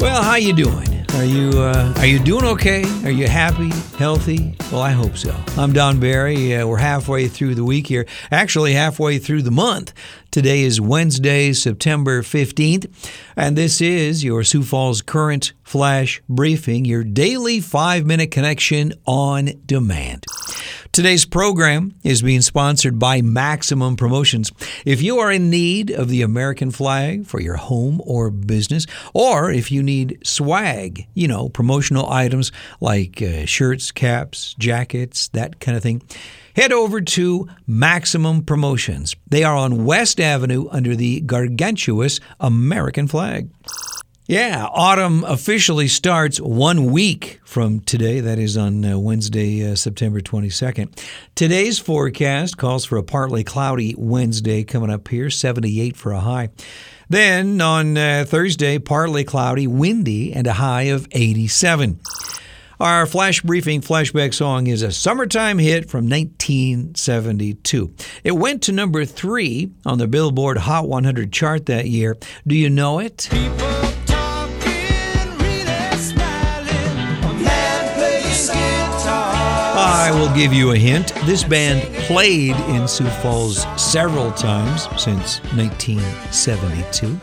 Well, how you doing? Are you uh, are you doing okay? Are you happy, healthy? Well, I hope so. I'm Don Barry. Uh, we're halfway through the week here. Actually, halfway through the month. Today is Wednesday, September 15th, and this is your Sioux Falls Current Flash Briefing, your daily five minute connection on demand. Today's program is being sponsored by Maximum Promotions. If you are in need of the American flag for your home or business, or if you need swag, you know, promotional items like uh, shirts, caps, jackets, that kind of thing, head over to Maximum Promotions. They are on West Avenue under the gargantuous American flag. Yeah, autumn officially starts one week from today. That is on uh, Wednesday, uh, September 22nd. Today's forecast calls for a partly cloudy Wednesday coming up here, 78 for a high. Then on uh, Thursday, partly cloudy, windy, and a high of 87. Our flash briefing flashback song is a summertime hit from 1972. It went to number three on the Billboard Hot 100 chart that year. Do you know it? People I will give you a hint. This band played in Sioux Falls several times since 1972.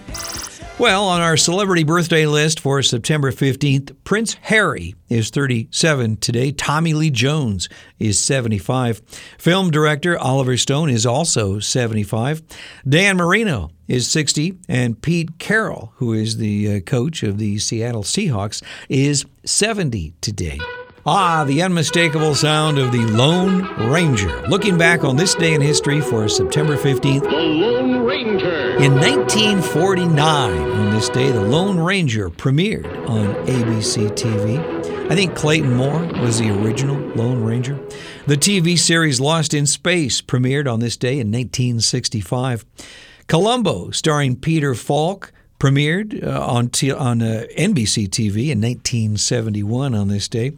Well, on our celebrity birthday list for September 15th, Prince Harry is 37 today. Tommy Lee Jones is 75. Film director Oliver Stone is also 75. Dan Marino is 60. And Pete Carroll, who is the uh, coach of the Seattle Seahawks, is 70 today. Ah, the unmistakable sound of the Lone Ranger. Looking back on this day in history for September 15th, The Lone Ranger. in 1949, on this day, The Lone Ranger premiered on ABC TV. I think Clayton Moore was the original Lone Ranger. The TV series Lost in Space premiered on this day in 1965. Columbo, starring Peter Falk, premiered uh, on t- on uh, NBC TV in 1971 on this day.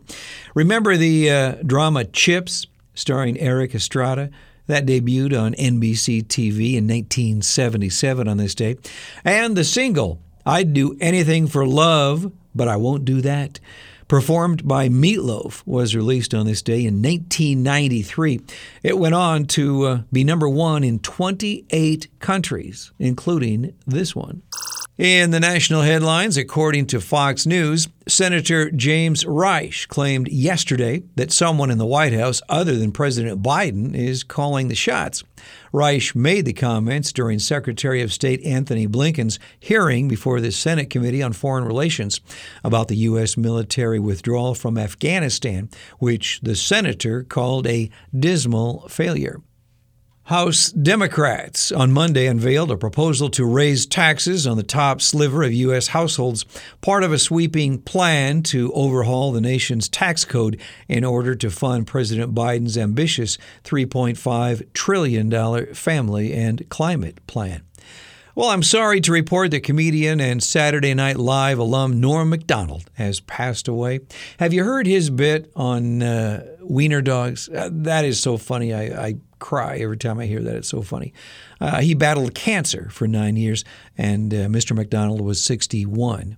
Remember the uh, drama CHiPs, starring Erik Estrada? That debuted on NBC TV in 1977 on this day. And the single, I'd Do Anything for Love, but I Won't Do That, performed by Meat Loaf, was released on this day in 1993. It went on to uh, be number one in 28 countries, including this one. In the national headlines, according to Fox News, Senator James Risch claimed yesterday that someone in the White House other than President Biden is calling the shots. Risch made the comments during Secretary of State Antony Blinken's hearing before the Senate Committee on Foreign Relations about the U.S. military withdrawal from Afghanistan, which the senator called a dismal failure. House Democrats on Monday unveiled a proposal to raise taxes on the top sliver of U.S. households, part of a sweeping plan to overhaul the nation's tax code in order to fund President Biden's ambitious $3.5 trillion family and climate plan. Well, I'm sorry to report that comedian and Saturday Night Live alum Norm Macdonald has passed away. Have you heard his bit on uh, wiener dogs? Uh, that is so funny. I, I cry every time I hear that. It's so funny. Uh, he battled cancer for nine years, and uh, Mr. Macdonald was 61.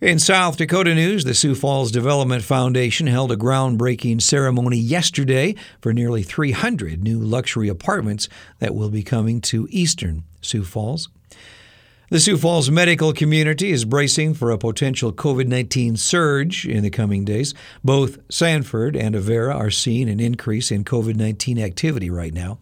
In South Dakota news, the Sioux Falls Development Foundation held a groundbreaking ceremony yesterday for nearly 300 new luxury apartments that will be coming to eastern Sioux Falls. The Sioux Falls medical community is bracing for a potential COVID 19 surge in the coming days. Both Sanford and Avera are seeing an increase in COVID 19 activity right now.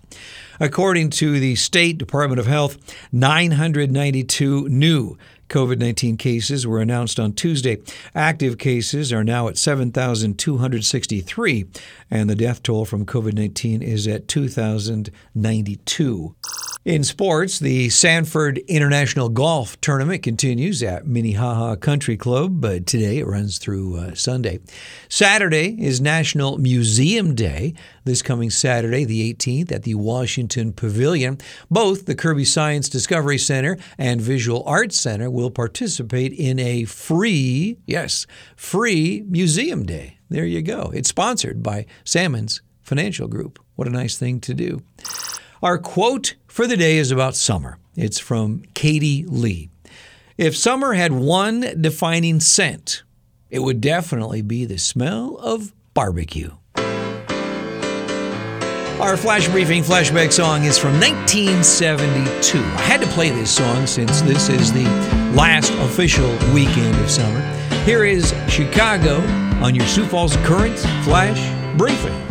According to the State Department of Health, 992 new COVID 19 cases were announced on Tuesday. Active cases are now at 7,263, and the death toll from COVID 19 is at 2,092. In sports, the Sanford International Golf Tournament continues at Minnehaha Country Club, but today it runs through uh, Sunday. Saturday is National Museum Day, this coming Saturday, the 18th, at the Washington Pavilion. Both the Kirby Science Discovery Center and Visual Arts Center will participate in a free, yes, free Museum Day. There you go. It's sponsored by Salmon's Financial Group. What a nice thing to do. Our quote for the day is about summer. It's from Katie Lee. If summer had one defining scent, it would definitely be the smell of barbecue. Our flash briefing flashback song is from 1972. I had to play this song since this is the last official weekend of summer. Here is Chicago on your Sioux Falls Current Flash Briefing.